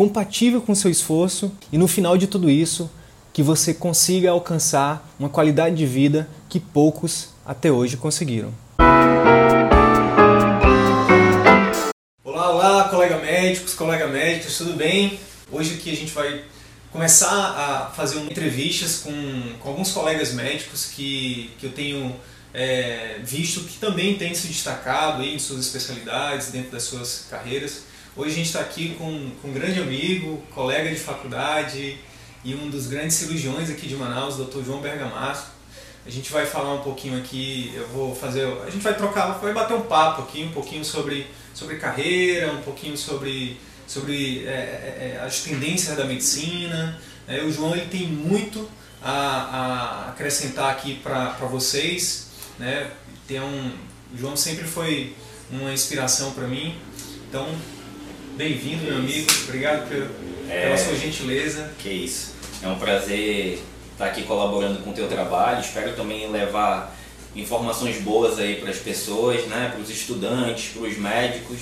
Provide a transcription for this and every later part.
compatível com o seu esforço e no final de tudo isso que você consiga alcançar uma qualidade de vida que poucos até hoje conseguiram. Olá, olá, colega médicos, colega médicas, tudo bem? Hoje aqui a gente vai começar a fazer entrevistas com, com alguns colegas médicos que, que eu tenho é, visto que também têm se destacado aí em suas especialidades, dentro das suas carreiras. Hoje a gente está aqui com, com um grande amigo, colega de faculdade e um dos grandes cirurgiões aqui de Manaus, Dr. João Bergamasco. A gente vai falar um pouquinho aqui, eu vou fazer, a gente vai trocar, vai bater um papo aqui, um pouquinho sobre, sobre carreira, um pouquinho sobre, sobre é, é, é as tendências da medicina. É, o João ele tem muito a, a acrescentar aqui para vocês. Né? Tem um, o João sempre foi uma inspiração para mim. Então, Bem-vindo, meu amigo. Obrigado pela, é, pela sua gentileza. Que isso. É um prazer estar aqui colaborando com o teu trabalho. Espero também levar informações boas aí para as pessoas, né? para os estudantes, para os médicos.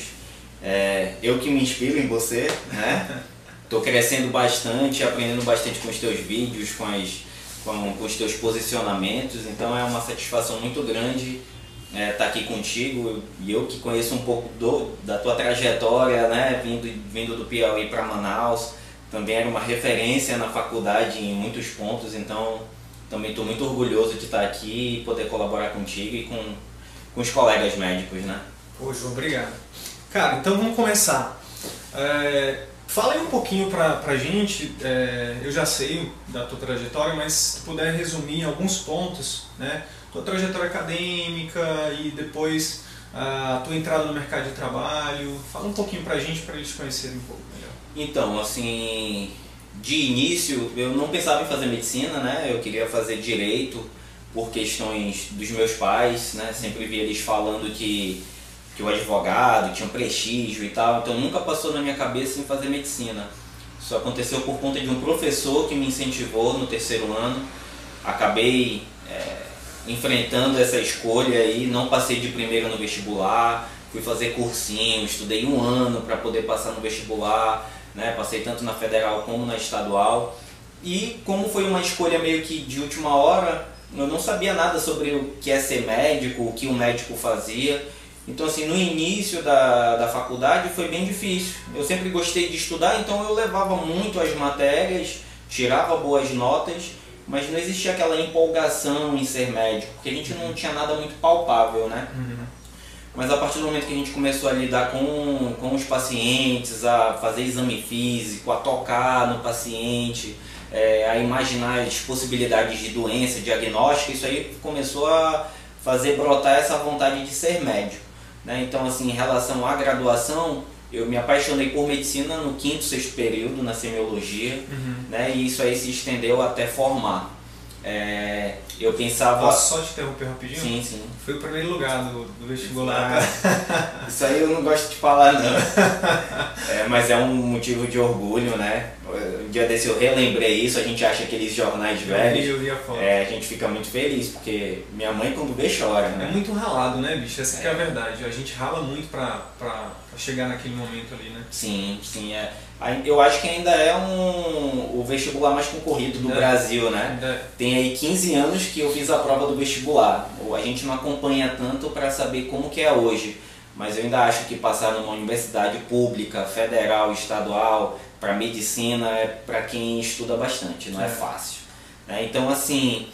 É, eu que me inspiro em você, né? Tô crescendo bastante, aprendendo bastante com os teus vídeos, com, as, com, com os teus posicionamentos, então é uma satisfação muito grande estar é, tá aqui contigo e eu que conheço um pouco do, da tua trajetória, né, vindo, vindo do Piauí para Manaus, também era uma referência na faculdade em muitos pontos, então também estou muito orgulhoso de estar aqui e poder colaborar contigo e com, com os colegas médicos, né? Poxa, obrigado. Cara, então vamos começar. É, fala aí um pouquinho pra, pra gente, é, eu já sei da tua trajetória, mas se puder resumir alguns pontos, né? Tua trajetória acadêmica e depois a tua entrada no mercado de trabalho. Fala um pouquinho pra gente, para eles conhecerem um pouco melhor. Então, assim, de início eu não pensava em fazer medicina, né? Eu queria fazer direito por questões dos meus pais, né? Sempre vi eles falando que, que o advogado tinha um prestígio e tal, então nunca passou na minha cabeça em fazer medicina. Isso aconteceu por conta de um professor que me incentivou no terceiro ano. Acabei é, enfrentando essa escolha aí, não passei de primeira no vestibular, fui fazer cursinho, estudei um ano para poder passar no vestibular, né? Passei tanto na federal como na estadual. E como foi uma escolha meio que de última hora, eu não sabia nada sobre o que é ser médico, o que o médico fazia. Então assim, no início da, da faculdade foi bem difícil. Eu sempre gostei de estudar, então eu levava muito as matérias, tirava boas notas mas não existia aquela empolgação em ser médico, porque a gente não tinha nada muito palpável, né? Uhum. Mas a partir do momento que a gente começou a lidar com, com os pacientes, a fazer exame físico, a tocar no paciente, é, a imaginar as possibilidades de doença, diagnóstico, isso aí começou a fazer brotar essa vontade de ser médico. Né? Então, assim, em relação à graduação, eu me apaixonei por medicina no quinto, sexto período, na semiologia, uhum. né? E isso aí se estendeu até formar. É, eu pensava. Posso só te interromper rapidinho? Sim, sim. Foi o primeiro lugar do, do vestibular. Ah, isso aí eu não gosto de falar, não. É, mas é um motivo de orgulho, né? Um dia desse eu relembrei isso, a gente acha aqueles jornais velhos. Eu vi a foto. É, a gente fica muito feliz, porque minha mãe quando vê chora, né? É muito ralado, né, bicho? Essa é. é a verdade. A gente rala muito pra, pra, pra chegar naquele momento ali, né? Sim, sim. É. Eu acho que ainda é um, o vestibular mais concorrido do é, Brasil, né? É. Tem aí 15 anos que eu fiz a prova do vestibular. A gente não acompanha tanto para saber como que é hoje, mas eu ainda acho que passar numa universidade pública, federal, estadual, para medicina é para quem estuda bastante, não é, fácil. Né? Então, assim,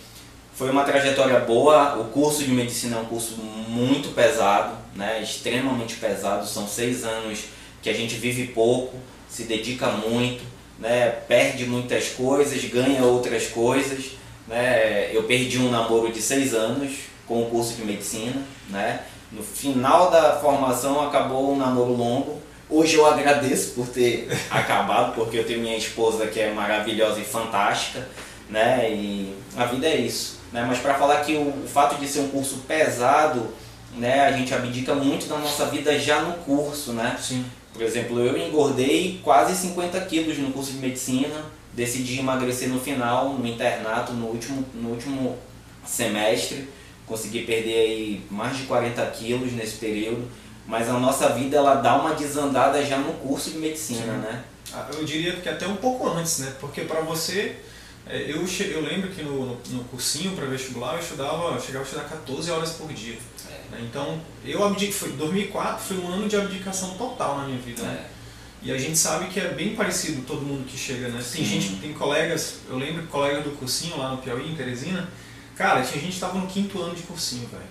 foi uma trajetória boa. O curso de medicina é um curso muito pesado, né? extremamente pesado. São seis anos que a gente vive pouco se dedica muito, né? perde muitas coisas, ganha outras coisas. Né? Eu perdi um namoro de seis anos com o curso de medicina. Né? No final da formação acabou um namoro longo. Hoje eu agradeço por ter acabado, porque eu tenho minha esposa que é maravilhosa e fantástica, né? E a vida é isso. Né? Mas para falar que o, fato de ser um curso pesado, né, a gente abdica muito da nossa vida já no curso, né? Sim. Por exemplo, eu engordei quase 50 quilos no curso de medicina, decidi emagrecer no final, no internato, no último, no último semestre, consegui perder aí mais de 40 quilos nesse período, mas a nossa vida ela dá uma desandada já no curso de medicina, Sim. né? Ah, eu diria que até um pouco antes, né? Porque para você é, eu, eu lembro que no, no, no cursinho para vestibular eu estudava, eu chegava a estudar 14 horas por dia. É. Né? Então, eu abdiquei, foi 2004 foi um ano de abdicação total na minha vida. Né? É. Né? E a gente sabe que é bem parecido todo mundo que chega, né? Tem gente, tem colegas, eu lembro colega do cursinho lá no Piauí, em Teresina, cara, tinha gente que estava no quinto ano de cursinho, velho.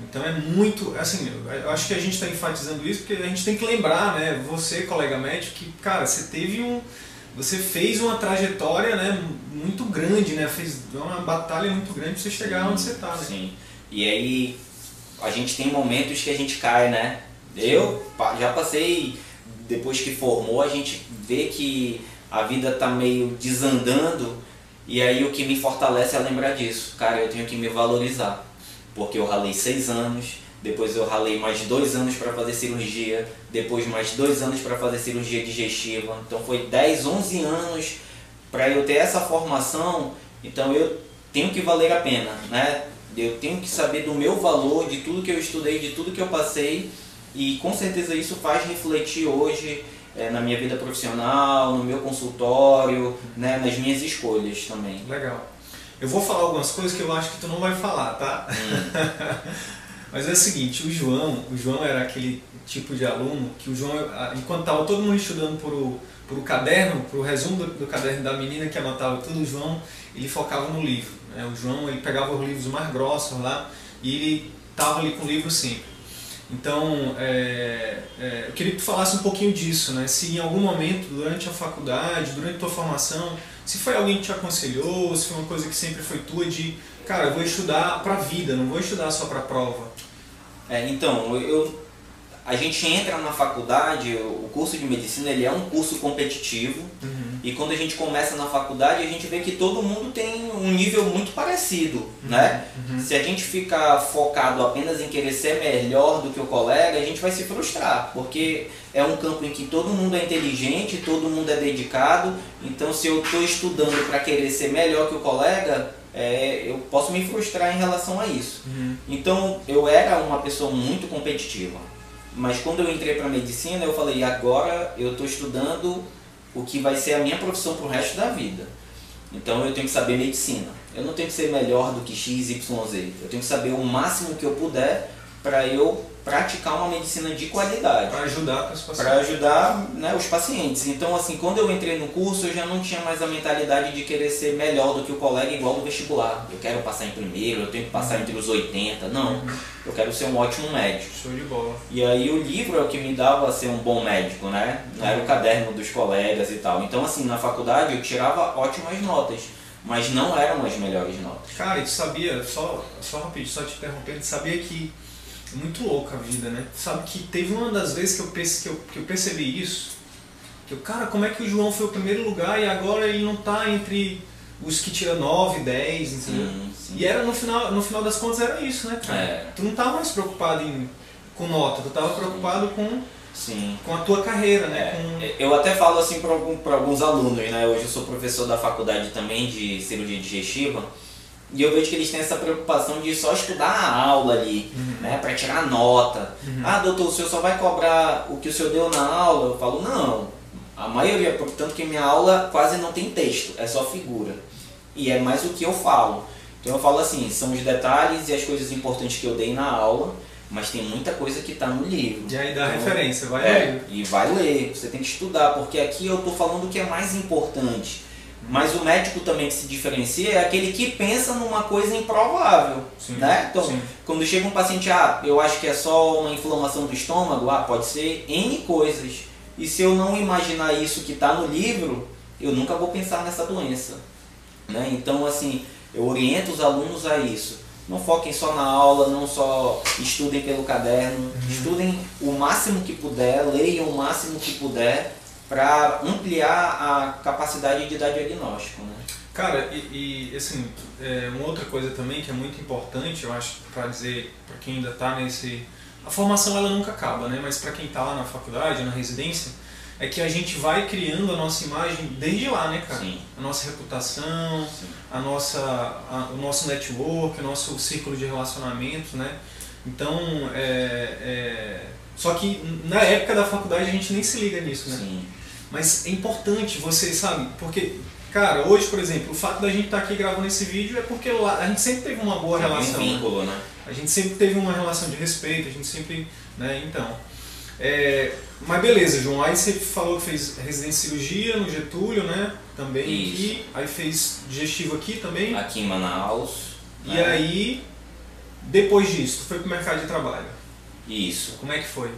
Então é muito, assim, eu acho que a gente está enfatizando isso porque a gente tem que lembrar, né, você, colega médico, que, cara, você teve um, você fez uma trajetória né, muito grande, né? Fez uma batalha muito grande para você chegar onde você está. Né? Sim. E aí a gente tem momentos que a gente cai, né? Eu já passei, depois que formou, a gente vê que a vida tá meio desandando e aí o que me fortalece é lembrar disso. Cara, eu tenho que me valorizar. Porque eu ralei seis anos, depois eu ralei mais dois anos para fazer cirurgia, depois mais dois anos para fazer cirurgia digestiva. Então foi 10, 11 anos para eu ter essa formação. Então eu tenho que valer a pena, né? Eu tenho que saber do meu valor, de tudo que eu estudei, de tudo que eu passei. E com certeza isso faz refletir hoje é, na minha vida profissional, no meu consultório, né, nas minhas escolhas também. Legal. Eu vou falar algumas coisas que eu acho que tu não vai falar, tá? Hum. Mas é o seguinte, o João, o João era aquele tipo de aluno que o João, enquanto estava todo mundo estudando por o, por o caderno, por o resumo do, do, caderno da menina que anotava tudo, o João, ele focava no livro. Né? O João, ele pegava os livros mais grossos lá e ele estava ali com o livro sempre. Então, é, é, eu queria que tu falasse um pouquinho disso, né? Se em algum momento, durante a faculdade, durante a tua formação, se foi alguém que te aconselhou, se foi uma coisa que sempre foi tua de, cara, eu vou estudar para a vida, não vou estudar só para a prova. É, então, eu, a gente entra na faculdade, o curso de medicina ele é um curso competitivo uhum. e quando a gente começa na faculdade a gente vê que todo mundo tem um nível muito parecido, uhum. né? Uhum. Se a gente ficar focado apenas em querer ser melhor do que o colega, a gente vai se frustrar, porque é um campo em que todo mundo é inteligente, todo mundo é dedicado, então se eu estou estudando para querer ser melhor que o colega, é, eu posso me frustrar em relação a isso. Uhum. Então eu era uma pessoa muito competitiva, mas quando eu entrei para medicina eu falei agora eu estou estudando o que vai ser a minha profissão para o resto da vida. Então eu tenho que saber medicina. Eu não tenho que ser melhor do que X, Y, Z. Eu tenho que saber o máximo que eu puder para eu praticar uma medicina de qualidade. Para ajudar os pacientes. Para ajudar né, os pacientes. Então, assim, quando eu entrei no curso, eu já não tinha mais a mentalidade de querer ser melhor do que o colega igual no vestibular. Eu quero passar em primeiro, eu tenho que passar entre os 80. Não, eu quero ser um ótimo médico. Show de bola. E aí o livro é o que me dava a ser um bom médico, né? Não era o caderno dos colegas e tal. Então, assim, na faculdade eu tirava ótimas notas mas não eram as melhores notas. Cara, e tu sabia, só, só rapidinho, só te interrompendo, sabia que muito louca a vida, né? Sabe que teve uma das vezes que eu, que eu, que eu percebi isso, que eu, cara, como é que o João foi o primeiro lugar e agora ele não tá entre os que tira 9, 10, entendeu? Sim, sim. E era no final, no final das contas era isso, né, cara? É. Tu não tava mais preocupado em, com nota, tu tava preocupado com Sim. com a tua carreira, né? É, com... Eu até falo assim para alguns alunos, né? Hoje eu sou professor da faculdade também de cirurgia digestiva e eu vejo que eles têm essa preocupação de só estudar a aula ali, uhum. né, para tirar nota. Uhum. Ah, doutor, o senhor só vai cobrar o que o senhor deu na aula? Eu falo, não. A maioria, portanto que minha aula quase não tem texto, é só figura. E é mais o que eu falo. Então eu falo assim, são os detalhes e as coisas importantes que eu dei na aula, mas tem muita coisa que está no livro. E aí dá então, referência, vai é, ler. E vai ler, você tem que estudar, porque aqui eu estou falando o que é mais importante. Mas o médico também que se diferencia é aquele que pensa numa coisa improvável, sim, né? Então, sim. quando chega um paciente, ah, eu acho que é só uma inflamação do estômago, ah, pode ser N coisas. E se eu não imaginar isso que está no livro, eu nunca vou pensar nessa doença, né? Então, assim, eu oriento os alunos a isso. não foquem só na aula, não só estudem pelo caderno, uhum. estudem o máximo que puder, leiam o máximo que puder para ampliar a capacidade de dar diagnóstico. Né? Cara, e, e assim, é, uma outra coisa também que é muito importante, eu acho, para dizer para quem ainda está nesse. A formação ela nunca acaba, né? mas para quem está lá na faculdade, na residência, é que a gente vai criando a nossa imagem desde lá, né, cara? Sim. A nossa reputação, a nossa, a, o nosso network, o nosso círculo de relacionamentos, né? Então, é, é... só que na época da faculdade a gente nem se liga nisso, né? Sim. Mas é importante você, sabe? Porque, cara, hoje, por exemplo, o fato da gente estar tá aqui gravando esse vídeo é porque lá, a gente sempre teve uma boa Tem relação. Um vínculo, né? A gente sempre teve uma relação de respeito, a gente sempre, né? Então, é, mas beleza, João. Aí você falou que fez residência de cirurgia no Getúlio, né? Também Isso. aqui. Aí fez digestivo aqui também. Aqui em Manaus. E né? aí, depois disso, tu foi pro mercado de trabalho. Isso. Como é que foi?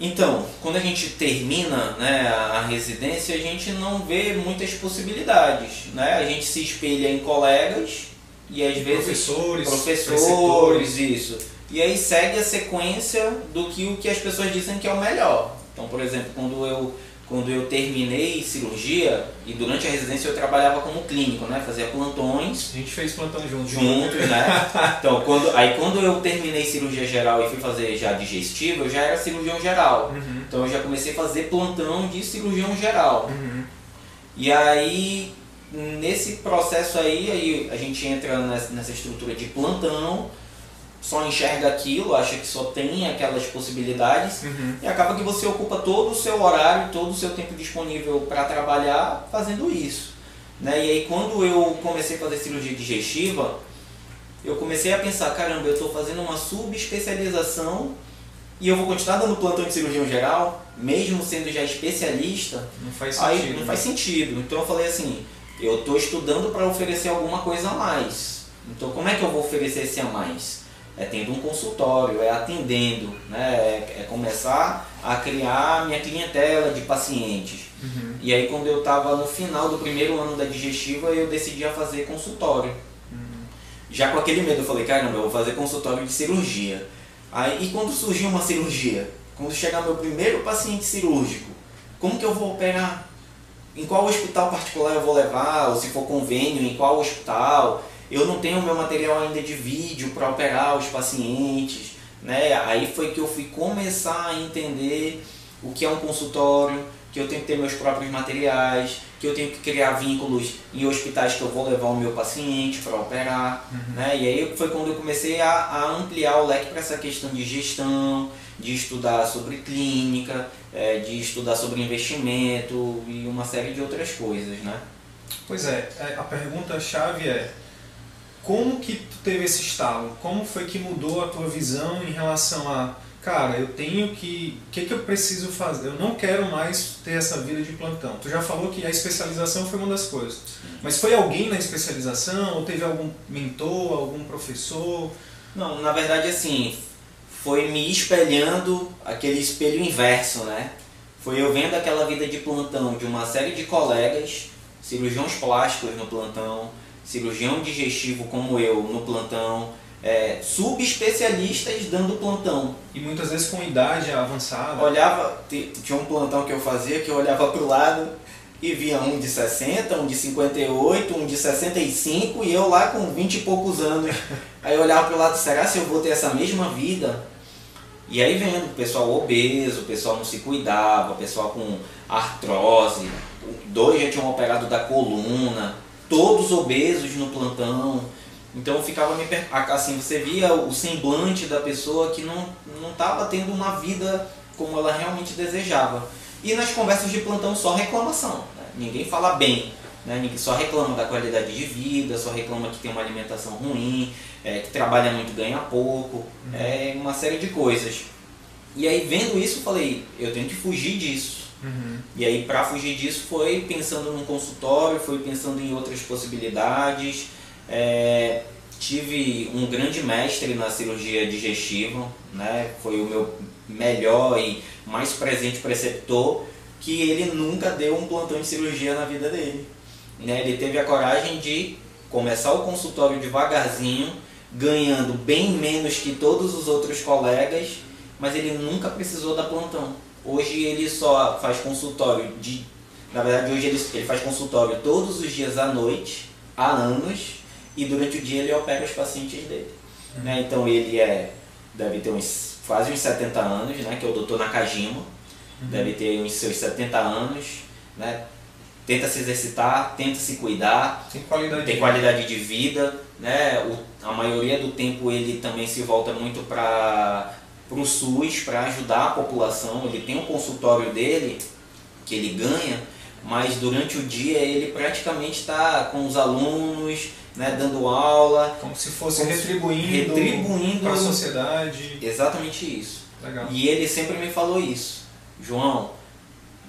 Então, quando a gente termina né, a residência, a gente não vê muitas possibilidades. Né? A gente se espelha em colegas e às vezes. Professores. Professores, isso e aí segue a sequência do que o que as pessoas dizem que é o melhor. Então, por exemplo, quando eu quando eu terminei cirurgia e durante a residência eu trabalhava como clínico, né? Fazia plantões. A gente fez plantão junto. Juntos, né? Então, quando, aí quando eu terminei cirurgia geral e fui fazer já digestivo, eu já era cirurgião geral. Uhum. Então eu já comecei a fazer plantão de cirurgião geral. Uhum. E aí, nesse processo aí, aí a gente entra nessa estrutura de plantão só enxerga aquilo, acha que só tem aquelas possibilidades uhum. e acaba que você ocupa todo o seu horário, todo o seu tempo disponível para trabalhar fazendo isso. Né? E aí quando eu comecei a fazer cirurgia digestiva, eu comecei a pensar, caramba, eu estou fazendo uma subespecialização e eu vou continuar dando plantão de cirurgião geral, mesmo sendo já especialista. Não faz sentido. Aí não né? faz sentido. Então eu falei assim, eu estou estudando para oferecer alguma coisa a mais. Então como é que eu vou oferecer esse a mais? É tendo um consultório, é atendendo, né? é, é começar a criar minha clientela de pacientes. Uhum. E aí quando eu estava no final do primeiro ano da digestiva, eu decidi a fazer consultório. Uhum. Já com aquele medo, eu falei, caramba, eu vou fazer consultório de cirurgia. Aí, e quando surgiu uma cirurgia? Quando chegar meu primeiro paciente cirúrgico, como que eu vou operar? Em qual hospital particular eu vou levar? Ou se for convênio, em qual hospital? Eu não tenho meu material ainda de vídeo para operar os pacientes, né? Aí foi que eu fui começar a entender o que é um consultório, que eu tenho que ter meus próprios materiais, que eu tenho que criar vínculos em hospitais que eu vou levar o meu paciente para operar, uhum. né? E aí foi quando eu comecei a, a ampliar o leque para essa questão de gestão, de estudar sobre clínica, é, de estudar sobre investimento e uma série de outras coisas, né? Pois é, é a pergunta chave é como que tu teve esse estalo? Como foi que mudou a tua visão em relação a, cara, eu tenho que, o que, que eu preciso fazer? Eu não quero mais ter essa vida de plantão. Tu já falou que a especialização foi uma das coisas. Mas foi alguém na especialização? Ou teve algum mentor, algum professor? Não, na verdade assim, foi me espelhando aquele espelho inverso, né? Foi eu vendo aquela vida de plantão de uma série de colegas, cirurgiões plásticos no plantão, cirurgião digestivo como eu no plantão, é, subespecialistas dando plantão. E muitas vezes com idade avançada. Olhava, tinha um plantão que eu fazia que eu olhava para o lado e via um de 60, um de 58, um de 65 e eu lá com 20 e poucos anos. Aí eu olhava para o lado, será se eu vou ter essa mesma vida? E aí vendo o pessoal obeso, o pessoal não se cuidava, o pessoal com artrose, dois já tinham operado da coluna, todos obesos no plantão. Então ficava me assim, você via o semblante da pessoa que não não estava tendo uma vida como ela realmente desejava. E nas conversas de plantão só reclamação, né? ninguém fala bem, né? ninguém só reclama da qualidade de vida, só reclama que tem uma alimentação ruim, é, que trabalha muito ganha pouco, uhum. é uma série de coisas. E aí vendo isso, falei, eu tenho que fugir disso. Uhum. E aí, para fugir disso, foi pensando num consultório, foi pensando em outras possibilidades. É, tive um grande mestre na cirurgia digestiva, né? foi o meu melhor e mais presente preceptor, que ele nunca deu um plantão de cirurgia na vida dele. Né? Ele teve a coragem de começar o consultório devagarzinho, ganhando bem menos que todos os outros colegas, mas ele nunca precisou da plantão. Hoje ele só faz consultório de. Na verdade, hoje ele, ele faz consultório todos os dias à noite, há anos, e durante o dia ele opera os pacientes dele. Uhum. Né? Então ele é. deve ter uns quase uns 70 anos, né? que é o doutor Nakajima. Uhum. Deve ter uns seus 70 anos, né? tenta se exercitar, tenta se cuidar, tem qualidade, tem qualidade de vida, né? O, a maioria do tempo ele também se volta muito para o SUS, para ajudar a população. Ele tem um consultório dele que ele ganha, mas durante o dia ele praticamente está com os alunos, né, dando aula. Como se fosse como retribuindo, retribuindo para a sociedade. Exatamente isso. Legal. E ele sempre me falou isso. João,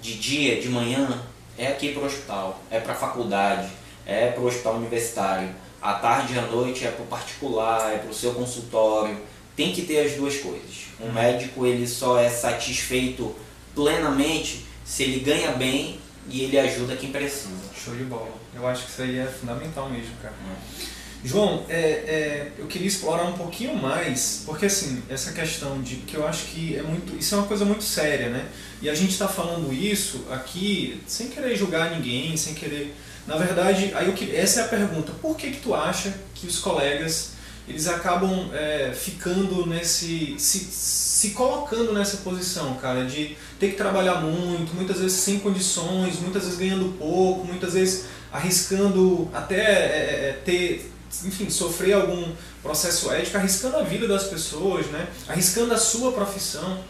de dia, de manhã, é aqui para o hospital, é para a faculdade, é para o hospital universitário. À tarde e à noite é para o particular, é para o seu consultório. Tem que ter as duas coisas. Um médico ele só é satisfeito plenamente se ele ganha bem e ele ajuda quem precisa. Show de bola. Eu acho que isso aí é fundamental mesmo, cara. É. João, é, é, eu queria explorar um pouquinho mais, porque assim, essa questão de que eu acho que é muito. Isso é uma coisa muito séria, né? E a gente está falando isso aqui sem querer julgar ninguém, sem querer. Na verdade, aí eu, essa é a pergunta. Por que, que tu acha que os colegas eles acabam é, ficando nesse. Se, se colocando nessa posição, cara, de ter que trabalhar muito, muitas vezes sem condições, muitas vezes ganhando pouco, muitas vezes arriscando até é, é ter enfim, sofrer algum processo ético, arriscando a vida das pessoas, né? arriscando a sua profissão.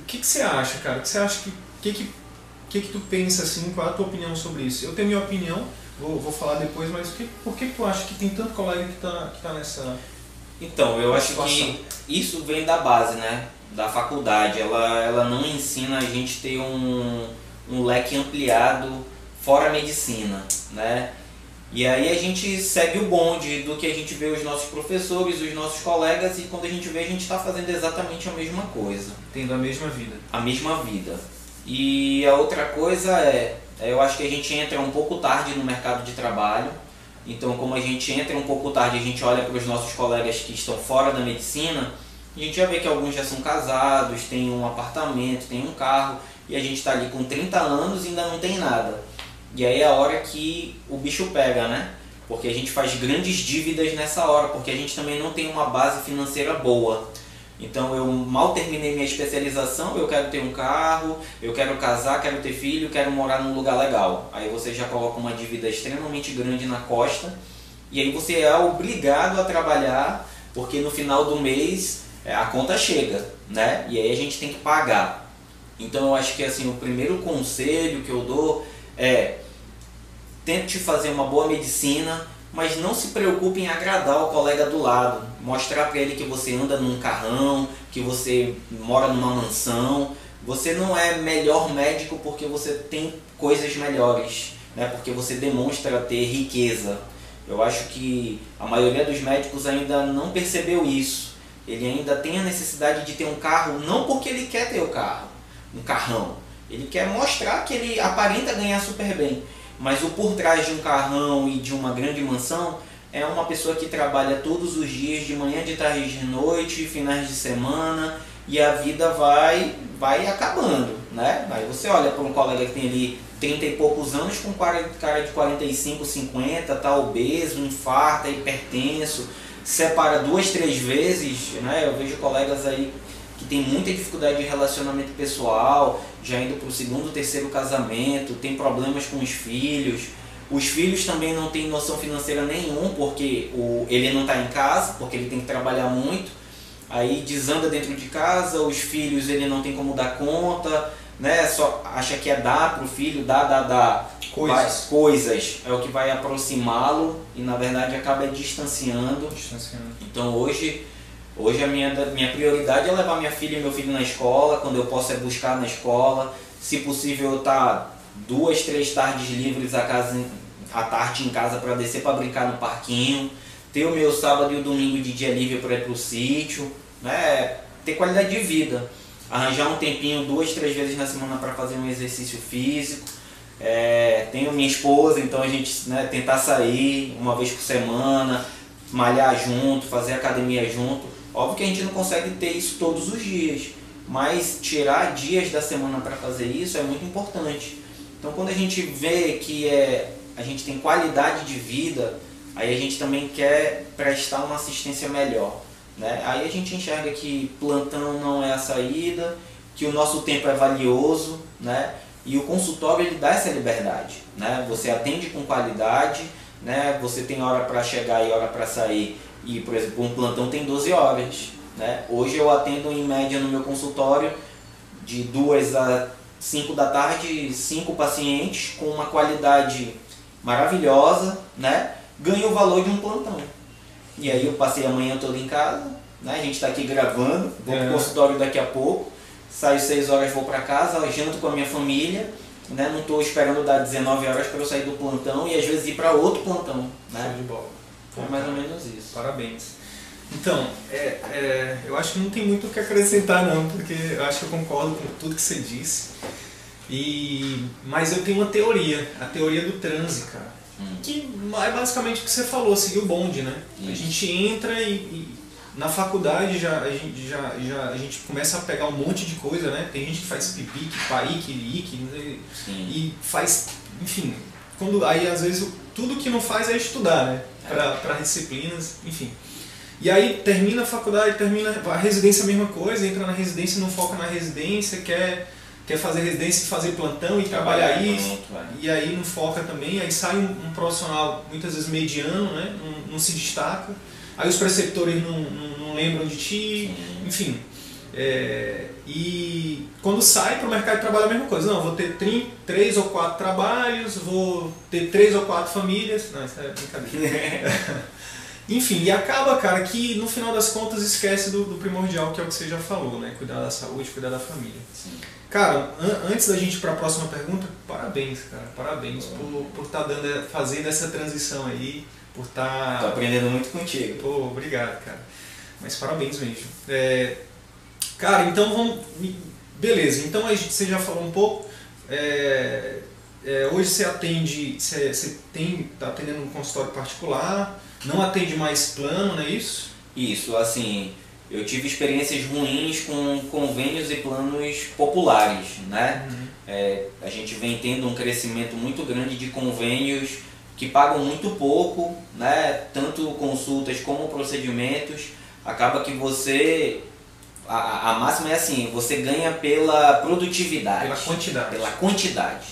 O que, que você acha, cara? O que você acha que. que, que que, que tu pensa assim? Qual é a tua opinião sobre isso? Eu tenho minha opinião, vou, vou falar depois, mas que, por que, que tu acha que tem tanto colega que está que tá nessa. Então, eu acho que isso vem da base, né? Da faculdade. Ela, ela não ensina a gente ter um, um leque ampliado fora a medicina, né? E aí a gente segue o bonde do que a gente vê os nossos professores, os nossos colegas, e quando a gente vê, a gente está fazendo exatamente a mesma coisa. Tendo a mesma vida. A mesma vida. E a outra coisa é, é, eu acho que a gente entra um pouco tarde no mercado de trabalho. Então, como a gente entra um pouco tarde, a gente olha para os nossos colegas que estão fora da medicina, a gente já vê que alguns já são casados, têm um apartamento, têm um carro, e a gente está ali com 30 anos e ainda não tem nada. E aí é a hora que o bicho pega, né? Porque a gente faz grandes dívidas nessa hora, porque a gente também não tem uma base financeira boa. Então eu mal terminei minha especialização, eu quero ter um carro, eu quero casar, quero ter filho, quero morar num lugar legal. Aí você já coloca uma dívida extremamente grande na costa e aí você é obrigado a trabalhar porque no final do mês é, a conta chega, né? E aí a gente tem que pagar. Então eu acho que assim o primeiro conselho que eu dou é tente fazer uma boa medicina, mas não se preocupe em agradar o colega do lado, mostrar para ele que você anda num carrão, que você mora numa mansão. Você não é melhor médico porque você tem coisas melhores, né? porque você demonstra ter riqueza. Eu acho que a maioria dos médicos ainda não percebeu isso. Ele ainda tem a necessidade de ter um carro, não porque ele quer ter o carro, um carrão. Ele quer mostrar que ele aparenta ganhar super bem. Mas o por trás de um carrão e de uma grande mansão é uma pessoa que trabalha todos os dias, de manhã, de tarde, de noite, finais de semana, e a vida vai vai acabando, né? Aí você olha para um colega que tem ali 30 e poucos anos com cara de 45, 50, tá obeso, infarta, hipertenso, separa duas, três vezes, né? Eu vejo colegas aí que tem muita dificuldade de relacionamento pessoal, já indo para o segundo, terceiro casamento, tem problemas com os filhos. Os filhos também não têm noção financeira nenhum, porque o, ele não está em casa, porque ele tem que trabalhar muito. Aí desanda dentro de casa, os filhos ele não tem como dar conta, né? Só acha que é dar para o filho, dar, dar, dar coisas. coisas. É o que vai aproximá-lo e na verdade acaba distanciando. distanciando. Então hoje Hoje a minha, minha prioridade é levar minha filha e meu filho na escola, quando eu posso é buscar na escola. Se possível, tá duas, três tardes livres a casa, à tarde em casa para descer para brincar no parquinho. Ter o meu sábado e o domingo de dia livre para ir para o sítio. Né? Ter qualidade de vida. Arranjar um tempinho duas, três vezes na semana para fazer um exercício físico. É, tenho minha esposa, então a gente né, tentar sair uma vez por semana malhar junto, fazer academia junto. Óbvio que a gente não consegue ter isso todos os dias, mas tirar dias da semana para fazer isso é muito importante. Então quando a gente vê que é, a gente tem qualidade de vida, aí a gente também quer prestar uma assistência melhor. Né? Aí a gente enxerga que plantão não é a saída, que o nosso tempo é valioso, né? E o consultório ele dá essa liberdade, né? Você atende com qualidade, né? Você tem hora para chegar e hora para sair. E, por exemplo, um plantão tem 12 horas, né? Hoje eu atendo em média no meu consultório de 2 a 5 da tarde, cinco pacientes com uma qualidade maravilhosa, né? Ganho o valor de um plantão. E aí eu passei a manhã toda em casa, né? A gente está aqui gravando, vou é. pro consultório daqui a pouco, saio 6 horas, vou para casa, janto com a minha família, né? Não estou esperando dar 19 horas para eu sair do plantão e às vezes ir para outro plantão, né? Show de bola. É mais ou menos isso. Parabéns. Então, é, é, eu acho que não tem muito o que acrescentar não, porque eu acho que eu concordo com tudo que você disse. E, mas eu tenho uma teoria, a teoria do transe, cara. Hum. Que é basicamente o que você falou, seguir o bonde, né? Isso. A gente entra e, e, na faculdade já a, gente, já, já, a gente começa a pegar um monte de coisa, né? Tem gente que faz pipique, paique, ique, e faz, enfim, quando, aí às vezes tudo que não faz é estudar, né? Para disciplinas, enfim. E aí termina a faculdade, termina a residência a mesma coisa, entra na residência, não foca na residência, quer quer fazer residência, fazer plantão e trabalhar isso, e aí não foca também, aí sai um, um profissional muitas vezes mediano, né? não, não se destaca, aí os preceptores não, não, não lembram de ti, Sim. enfim. É, e quando sai para o mercado de trabalho é a mesma coisa, não, vou ter três ou quatro trabalhos, vou ter três ou quatro famílias, não, isso é brincadeira. Enfim, e acaba, cara, que no final das contas esquece do, do, primordial, que é o que você já falou, né? Cuidar da saúde, cuidar da família. Sim. Cara, an antes da gente ir para a próxima pergunta, parabéns, cara. Parabéns por, por estar tá dando, fazendo essa transição aí, por estar. Tá... Tô aprendendo muito contigo. Pô, obrigado, cara. Mas parabéns mesmo. É, cara, então vamos. Beleza, então a gente, você já falou um pouco. É, é, hoje você atende, você, você tem, tá atendendo um consultório particular, não atende mais plano, não é isso? Isso, assim, eu tive experiências ruins com convênios e planos populares, né? Uhum. É, a gente vem tendo um crescimento muito grande de convênios que pagam muito pouco, né? Tanto consultas como procedimentos. Acaba que você a, a máxima é assim, você ganha pela produtividade, pela quantidade, pela quantidade,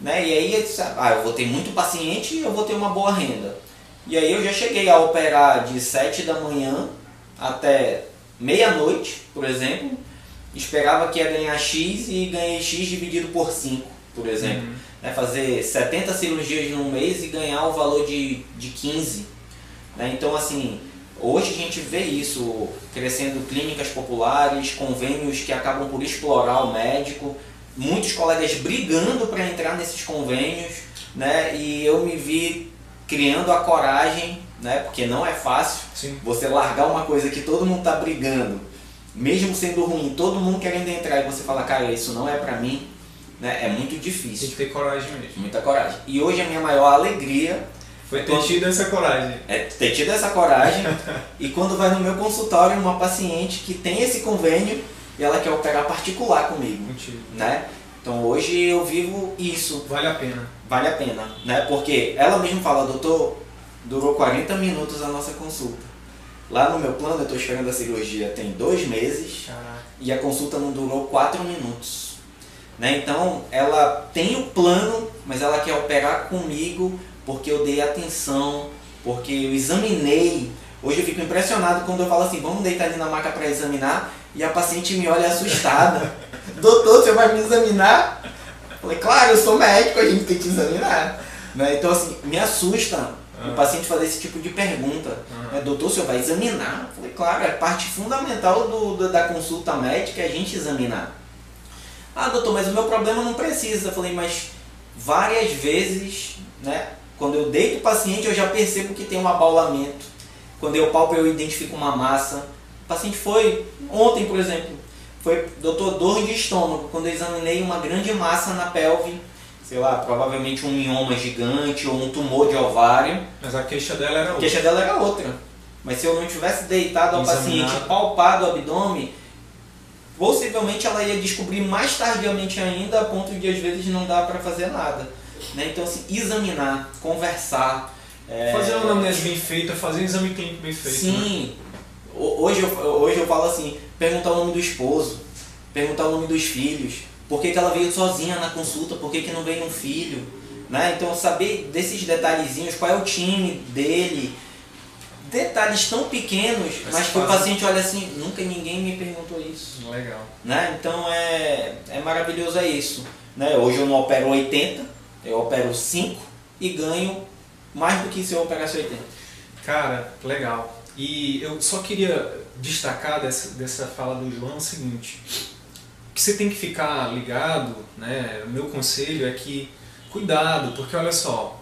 né? E aí, ah, eu vou ter muito paciente, e eu vou ter uma boa renda. E aí eu já cheguei a operar de 7 da manhã até meia-noite, por exemplo, esperava que ia ganhar X e ganhei X dividido por 5, por exemplo. Uhum. Né, fazer 70 cirurgias num mês e ganhar o valor de, de 15. Né? Então, assim, hoje a gente vê isso crescendo clínicas populares, convênios que acabam por explorar o médico, muitos colegas brigando para entrar nesses convênios, né? e eu me vi criando a coragem né? Porque não é fácil Sim. você largar uma coisa que todo mundo tá brigando, mesmo sendo ruim, todo mundo querendo entrar e você falar, cara, isso não é para mim, né? É muito difícil. Tem que ter coragem mesmo. Muita coragem. E hoje a minha maior alegria foi ter quando... tido essa coragem. É ter tido essa coragem. e quando vai no meu consultório uma paciente que tem esse convênio e ela quer operar particular comigo, né? Então hoje eu vivo isso. Vale a pena. Vale a pena, né? Porque ela mesma fala, doutor, durou 40 minutos a nossa consulta. Lá no meu plano, eu estou esperando a cirurgia tem dois meses Caraca. e a consulta não durou 4 minutos. Né? Então, ela tem o plano, mas ela quer operar comigo porque eu dei atenção, porque eu examinei. Hoje eu fico impressionado quando eu falo assim, vamos deitar ali na maca para examinar, e a paciente me olha assustada. Doutor, você vai me examinar? Eu falei, claro, eu sou médico, a gente tem que examinar. Né? Então, assim, me assusta o paciente fazer esse tipo de pergunta. Uhum. Doutor, o senhor vai examinar? Eu falei, claro, é parte fundamental do, do, da consulta médica é a gente examinar. Ah, doutor, mas o meu problema não precisa. Eu falei, mas várias vezes, né, quando eu deito o paciente, eu já percebo que tem um abaulamento. Quando eu palpo, eu identifico uma massa. O paciente foi, ontem, por exemplo, foi, doutor, dor de estômago. Quando eu examinei uma grande massa na pelve, sei lá, provavelmente um mioma gigante ou um tumor de ovário. Mas a queixa dela era outra. A queixa dela era outra. Mas se eu não tivesse deitado ao Examinado. paciente, palpado o abdômen, possivelmente ela ia descobrir mais tardiamente ainda, a ponto de às vezes não dar para fazer nada. Né? Então, assim, examinar, conversar. é, Fazer uma anamnese bem feita, fazer um exame clínico bem feito. né? Sim. Ho- Hoje eu, hoje eu falo assim, perguntar o nome do esposo, perguntar o nome dos filhos, por que, que ela veio sozinha na consulta, por que, que não veio um filho. Né? Então saber desses detalhezinhos, qual é o time dele, detalhes tão pequenos, Mas mas que o paciente olha assim, nunca ninguém me perguntou isso. Legal. Né? Então é, é maravilhoso é isso. Né? Hoje eu não opero 80, eu opero 5 e ganho mais do que se eu operasse 80. Cara, legal. E eu só queria destacar dessa, dessa fala do João o seguinte, que você tem que ficar ligado, né? O meu conselho é que cuidado, porque olha só,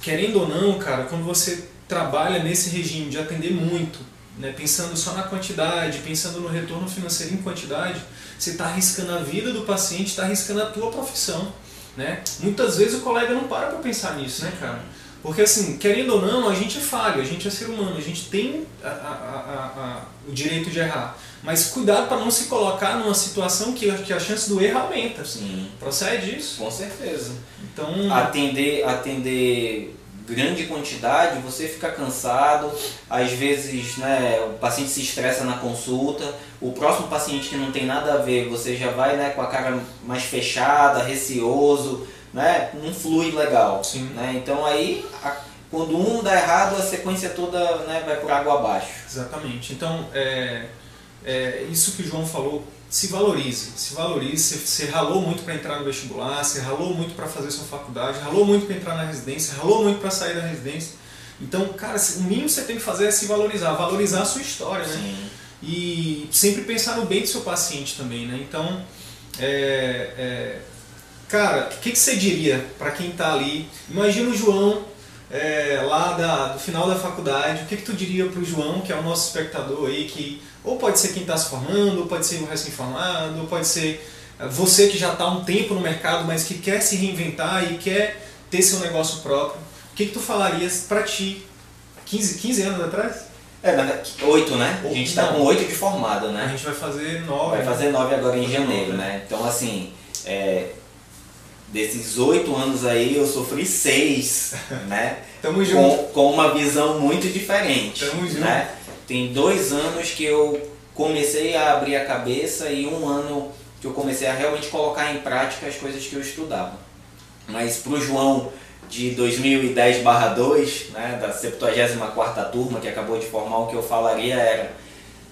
querendo ou não, cara, quando você trabalha nesse regime de atender muito, né, pensando só na quantidade, pensando no retorno financeiro em quantidade, você está arriscando a vida do paciente, está arriscando a tua profissão. Né? Muitas vezes o colega não para para pensar nisso, né, cara? Porque assim, querendo ou não, a gente é falho, a gente é ser humano, a gente tem a- a- a- o direito de errar. Mas cuidado para não se colocar numa situação que, a- que a chance do erro aumenta. Sim, Procede isso? com certeza. Então, atender, atender grande quantidade, você fica cansado, às vezes né, o paciente se estressa na consulta, o próximo paciente que não tem nada a ver, você já vai né, com a cara mais fechada, receoso, né, não flui legal. Sim. Né? Então aí, a- quando um dá errado, a sequência toda né, vai por água abaixo. Exatamente. Então, é, é isso que o João falou, se valorize, se valorize. Você, você ralou muito para entrar no vestibular, você ralou muito para fazer sua faculdade, ralou muito para entrar na residência, ralou muito para sair da residência. Então, cara, o mínimo que você tem que fazer é se valorizar, valorizar a sua história, né? Sim. E sempre pensar no bem do seu paciente também, né? Então, é, é, cara, o que, que você diria para quem está ali? Imagina o João é, lá da, do final da faculdade, o que, que tu diria para o João, que é o nosso espectador aí, que ou pode ser quem está se formando, ou pode ser o recém-formado, ou pode ser é, você que já está há um tempo no mercado, mas que quer se reinventar e quer ter seu negócio próprio. O que, que tu falarias para ti, 15, 15 anos atrás? É, na verdade, oito, né? A gente está com oito de formado, né? A gente vai fazer nove. Vai fazer nove agora em janeiro, né? Então, assim, é, desses oito anos aí, eu sofri seis, né? Tamo junto. Com, com uma visão muito diferente, Tamo junto. né? Tem dois anos que eu comecei a abrir a cabeça e um ano que eu comecei a realmente colocar em prática as coisas que eu estudava. Mas pro João de 2010/2, né, da 74ª turma que acabou de formar, o que eu falaria era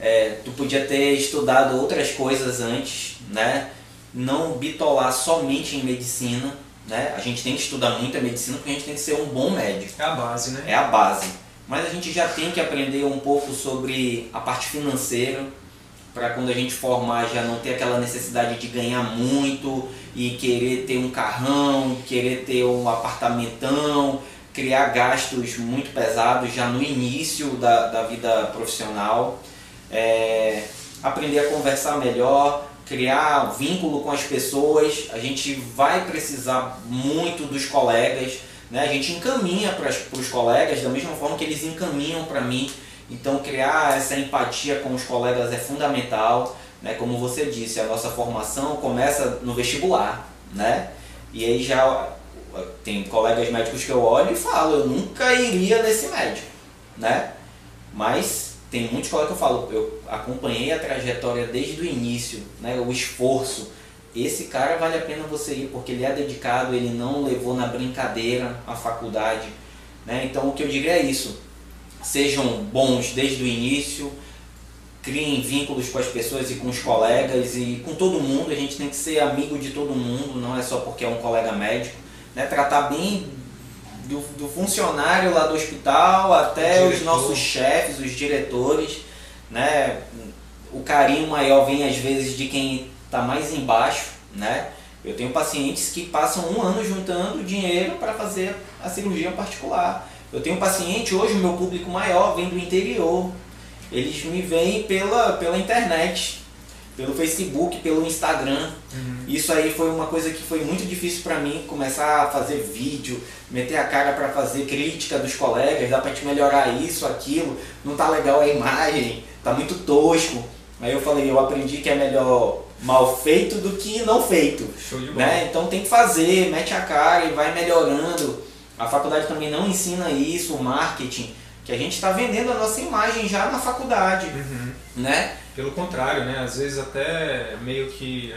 é, tu podia ter estudado outras coisas antes, né? Não bitolar somente em medicina, né? A gente tem que estudar muito a medicina porque a gente tem que ser um bom médico, É a base, né? é a base. Mas a gente já tem que aprender um pouco sobre a parte financeira, para quando a gente formar já não ter aquela necessidade de ganhar muito e querer ter um carrão, querer ter um apartamentão, criar gastos muito pesados já no início da, da vida profissional. É, aprender a conversar melhor, criar vínculo com as pessoas. A gente vai precisar muito dos colegas, né? a gente encaminha para os colegas da mesma forma que eles encaminham para mim. Então, criar essa empatia com os colegas é fundamental. Né? Como você disse, a nossa formação começa no vestibular. Né? E aí já tem colegas médicos que eu olho e falo, eu nunca iria nesse médico. Né? Mas tem muitos colegas que eu falo, eu acompanhei a trajetória desde o início, né? o esforço. Esse cara vale a pena você ir porque ele é dedicado, ele não levou na brincadeira a faculdade. Né? Então o que eu diria é isso. Sejam bons desde o início, criem vínculos com as pessoas e com os colegas e com todo mundo. A gente tem que ser amigo de todo mundo, não é só porque é um colega médico. Né? Tratar bem do, do funcionário lá do hospital até os nossos chefes, os diretores. Né? O carinho maior vem às vezes de quem está mais embaixo. Né? Eu tenho pacientes que passam um ano juntando dinheiro para fazer a cirurgia particular. Eu tenho paciente, hoje o meu público maior vem do interior. Eles me veem pela, pela internet. Pelo Facebook, pelo Instagram. Uhum. Isso aí foi uma coisa que foi muito difícil para mim, começar a fazer vídeo, meter a cara para fazer crítica dos colegas, dá para te melhorar isso, aquilo, não tá legal a imagem, tá muito tosco. Aí eu falei, eu aprendi que é melhor mal feito do que não feito. Né? Então tem que fazer, mete a cara e vai melhorando. A faculdade também não ensina isso, o marketing, que a gente está vendendo a nossa imagem já na faculdade. Uhum. Né? Pelo contrário, né? às vezes até meio que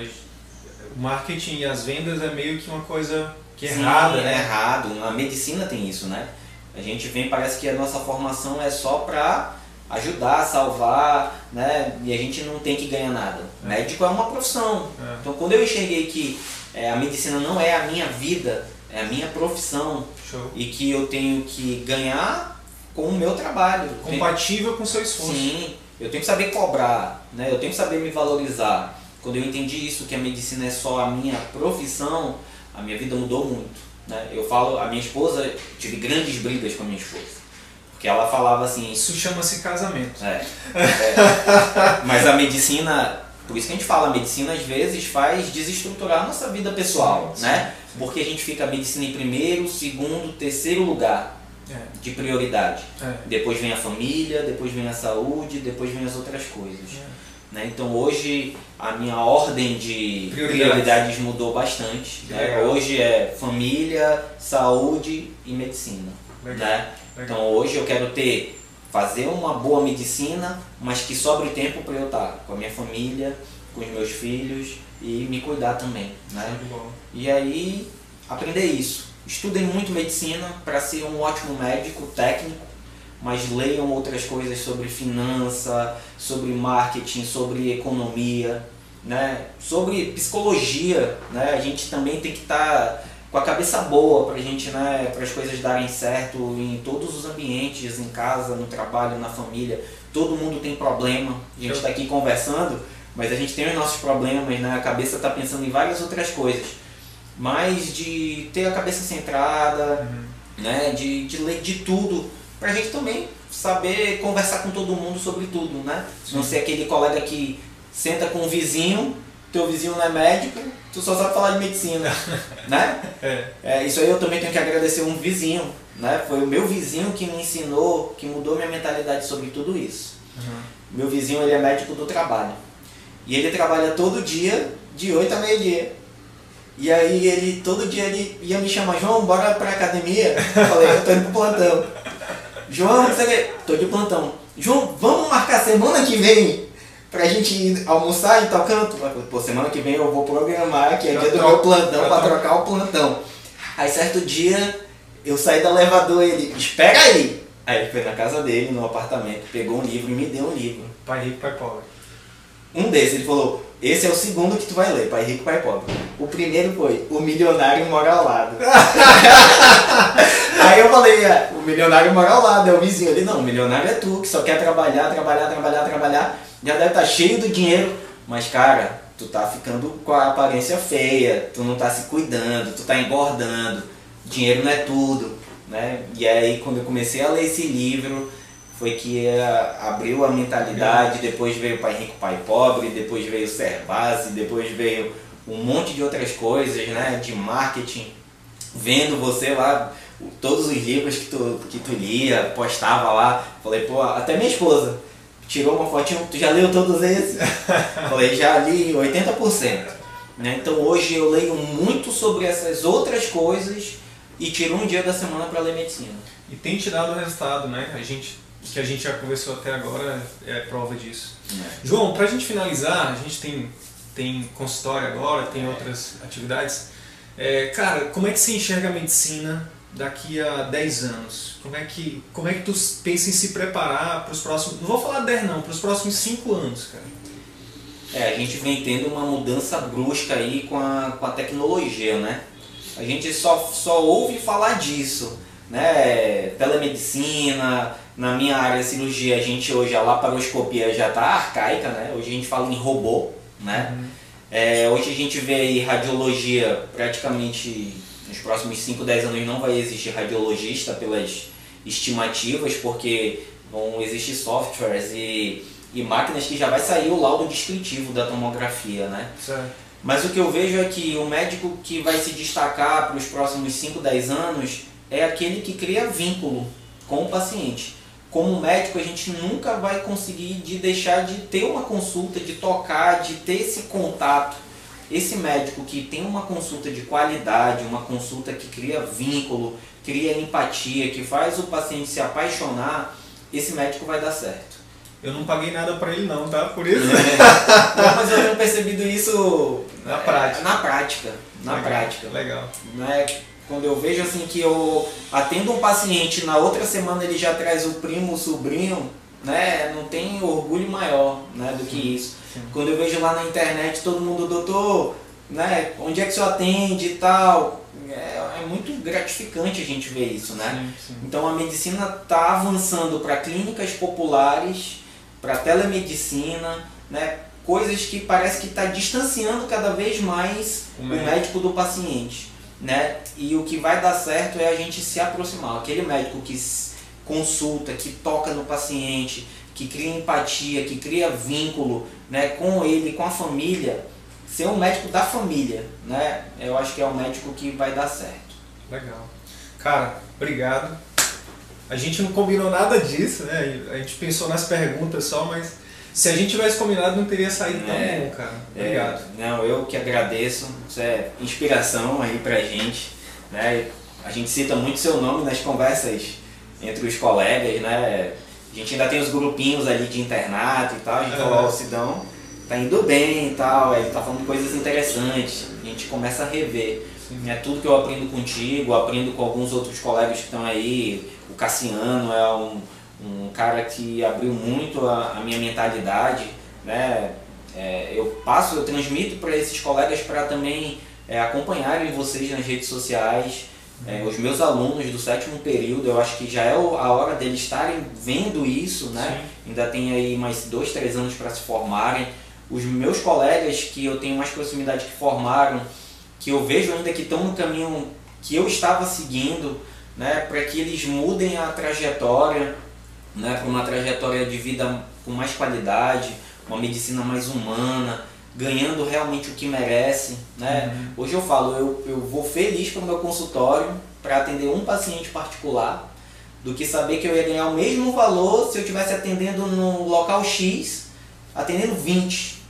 o marketing e as vendas é meio que uma coisa que é Sim, errada. É né? errado. Na medicina tem isso, né? A gente vem, parece que a nossa formação é só para ajudar, salvar, né? E a gente não tem que ganhar nada. É. Médico é uma profissão. É. Então quando eu enxerguei que é, a medicina não é a minha vida, é a minha profissão Show. e que eu tenho que ganhar com o meu trabalho. Compatível com o seu esforço. Sim, eu tenho que saber cobrar, né? Eu tenho que saber me valorizar. Quando eu entendi isso, que a medicina é só a minha profissão, a minha vida mudou muito. Né? Eu falo, a minha esposa, tive grandes brigas com a minha esposa. Porque ela falava assim. Isso chama-se casamento. É, é, Mas a medicina, por isso que a gente fala, a medicina às vezes faz desestruturar a nossa vida pessoal, sim, né? Sim. Porque a gente fica a medicina em primeiro, segundo, terceiro lugar é. de prioridade. É. Depois vem a família, depois vem a saúde, depois vem as outras coisas. É. Né? Então hoje a minha ordem de prioridades mudou bastante. Né? Hoje é família, saúde e medicina. Né? Então hoje eu quero ter, fazer uma boa medicina, mas que sobre tempo para eu estar com a minha família, com os meus filhos e me cuidar também. Né? E aí aprender isso. Estudem muito medicina para ser um ótimo médico técnico, mas leiam outras coisas sobre finança, sobre marketing, sobre economia, né? sobre psicologia. Né? A gente também tem que estar tá com a cabeça boa para gente, né, para as coisas darem certo em todos os ambientes, em casa, no trabalho, na família. Todo mundo tem problema. A gente está aqui conversando, mas a gente tem os nossos problemas, né? A cabeça está pensando em várias outras coisas. Mas de ter a cabeça centrada, uhum. né? De, de ler de tudo, para a gente também saber conversar com todo mundo sobre tudo, né? Sim. Não ser aquele colega que senta com o vizinho, teu vizinho não é médico, tu só sabe falar de medicina, né? É. é. Isso aí eu também tenho que agradecer um vizinho, né? Foi o meu vizinho que me ensinou, que mudou minha mentalidade sobre tudo isso. Uhum. Meu vizinho, ele é médico do trabalho. E ele trabalha todo dia, de 8 a meio-dia. E aí ele, todo dia ele ia me chamar, João, bora pra academia? Eu falei, eu tô indo pro plantão. João, você tô de plantão. João, vamos marcar semana que vem pra gente ir almoçar em tal canto. Pô, semana que vem eu vou programar, que é dia do meu plantão, pra trocar o plantão. Aí certo dia eu saí do elevador e ele, espera aí! Aí ele foi na casa dele, no apartamento, pegou um livro e me deu um livro. Pai rico, pai pobre. Um desses, ele falou, esse é o segundo que tu vai ler, Pai Rico, Pai Pobre. O primeiro foi O Milionário Mora ao Lado. Aí eu falei, é, o milionário mora ao lado, é o vizinho. Ele, não, o milionário é tu, que só quer trabalhar, trabalhar, trabalhar, trabalhar já deve estar tá cheio do dinheiro, mas cara, tu tá ficando com a aparência feia, tu não tá se cuidando, tu tá engordando, dinheiro não é tudo, né? E aí quando eu comecei a ler esse livro, foi que uh, abriu a mentalidade, depois veio Pai Rico, Pai Pobre, depois veio Servase, depois veio um monte de outras coisas, né, de marketing, vendo você lá, todos os livros que tu, que tu lia, postava lá, falei, pô, até minha esposa, tirou uma fotinho, tu já leu todos esses? Falei, já li 80%. Né? Então hoje eu leio muito sobre essas outras coisas e tiro um dia da semana para ler medicina. E tem te dado resultado, né? A gente, que a gente já conversou até agora é prova disso. É. João, para a gente finalizar, a gente tem, tem consultório agora, tem é. outras atividades. É, cara, como é que você enxerga a medicina daqui a 10 anos? Como é que, como é que tu pensa em se preparar para os próximos. Não vou falar 10 não, para os próximos 5 anos, cara. É, a gente vem tendo uma mudança brusca aí com a, com a tecnologia, né? A gente só, só ouve falar disso, né? Telemedicina, na minha área de cirurgia, a gente hoje a laparoscopia já está arcaica, né? Hoje a gente fala em robô, né? Uhum. É, hoje a gente vê aí radiologia praticamente nos próximos 5, 10 anos não vai existir radiologista pelas estimativas, porque vão existir softwares e e máquinas que já vai sair o laudo descritivo da tomografia, né? Certo. Mas o que eu vejo é que o médico que vai se destacar para os próximos 5, 10 anos é aquele que cria vínculo com o paciente. Como médico, a gente nunca vai conseguir de deixar de ter uma consulta, de tocar, de ter esse contato. Esse médico que tem uma consulta de qualidade, uma consulta que cria vínculo, cria empatia, que faz o paciente se apaixonar, esse médico vai dar certo. Eu não paguei nada para ele não, tá? Por isso. Não, mas eu tenho percebido isso Na prática. Na prática. Na Legal, prática. Legal. né? Quando eu vejo assim que eu atendo um paciente, na outra semana ele já traz o primo, o sobrinho, né? Não tem orgulho maior, né, do que isso. sim. Quando eu vejo lá na internet todo mundo, doutor, né, onde é que o senhor atende e tal, é, é muito gratificante a gente ver isso, né? Sim, sim. Então a medicina está avançando para clínicas populares, para telemedicina, né? coisas que parece que está distanciando cada vez mais O o médico. médico do paciente. Né? E o que vai dar certo é a gente se aproximar. Aquele médico que consulta, que toca no paciente, que cria empatia, que cria vínculo né, com ele, com a família, ser um médico da família, né? Eu acho que é o médico que vai dar certo. Legal. Cara, obrigado. A gente não combinou nada disso, né? A gente pensou nas perguntas só, mas se a gente tivesse combinado não teria saído tão É. bom, cara. Obrigado. É, não, eu que agradeço. Isso é inspiração aí pra gente. Né? A gente cita muito seu nome nas conversas entre os colegas, né? A gente ainda tem os grupinhos ali de internato e tal. A gente Aham. falou, o Sidão tá indo bem e tal, ele tá falando coisas interessantes. A gente começa a rever. Sim. É tudo que eu aprendo contigo, aprendo com alguns outros colegas que estão aí. O Cassiano é um, um cara que abriu muito a, a minha mentalidade, né? É, eu passo, eu transmito para esses colegas para também é, acompanharem vocês nas redes sociais. É, os meus alunos do sétimo período, eu acho que já é a hora deles estarem vendo isso, né? Ainda tem aí mais dois, três anos para se formarem. Os meus colegas que eu tenho mais proximidade que formaram, que eu vejo ainda que estão no caminho que eu estava seguindo, né? Para que eles mudem a trajetória, né? Para uma trajetória de vida com mais qualidade, uma medicina mais humana, ganhando realmente o que merece, né? Hoje eu falo, eu, eu vou feliz para o meu consultório para atender um paciente particular, do que saber que eu ia ganhar o mesmo valor se eu estivesse atendendo no local X, atendendo 20.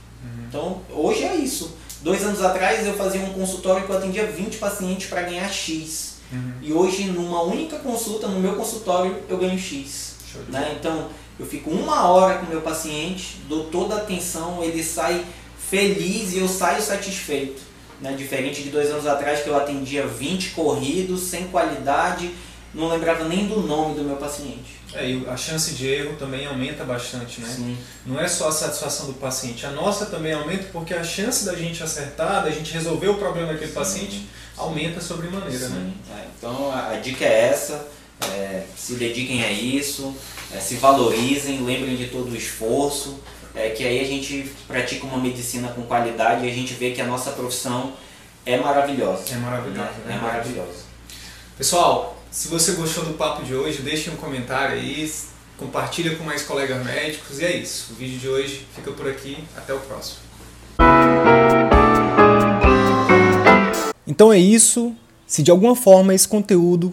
Então, hoje é isso. Dois anos atrás eu fazia um consultório que eu atendia 20 pacientes para ganhar X. Uhum. E hoje, numa única consulta, no meu consultório, eu ganho X. Né? Então, eu fico uma hora com o meu paciente, dou toda a atenção, ele sai feliz e eu saio satisfeito. Né? Diferente de dois anos atrás que eu atendia 20 corridos, sem qualidade, não lembrava nem do nome do meu paciente. É, e a chance de erro também aumenta bastante, né? Sim. Não é só a satisfação do paciente, a nossa também aumenta porque a chance da gente acertar, da gente resolver o problema daquele paciente, aumenta sobremaneira, né? Sim, é. Então a dica é essa, é, se dediquem a isso, é, se valorizem, lembrem de todo o esforço, é, que aí a gente pratica uma medicina com qualidade e a gente vê que a nossa profissão é maravilhosa. É maravilhoso, né? é É maravilhosa. Pessoal, se você gostou do papo de hoje, deixe um comentário aí, compartilha com mais colegas médicos e é isso. O vídeo de hoje fica por aqui, até o próximo. Então é isso. Se de alguma forma esse conteúdo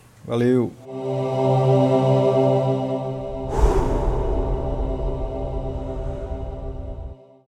Valeu!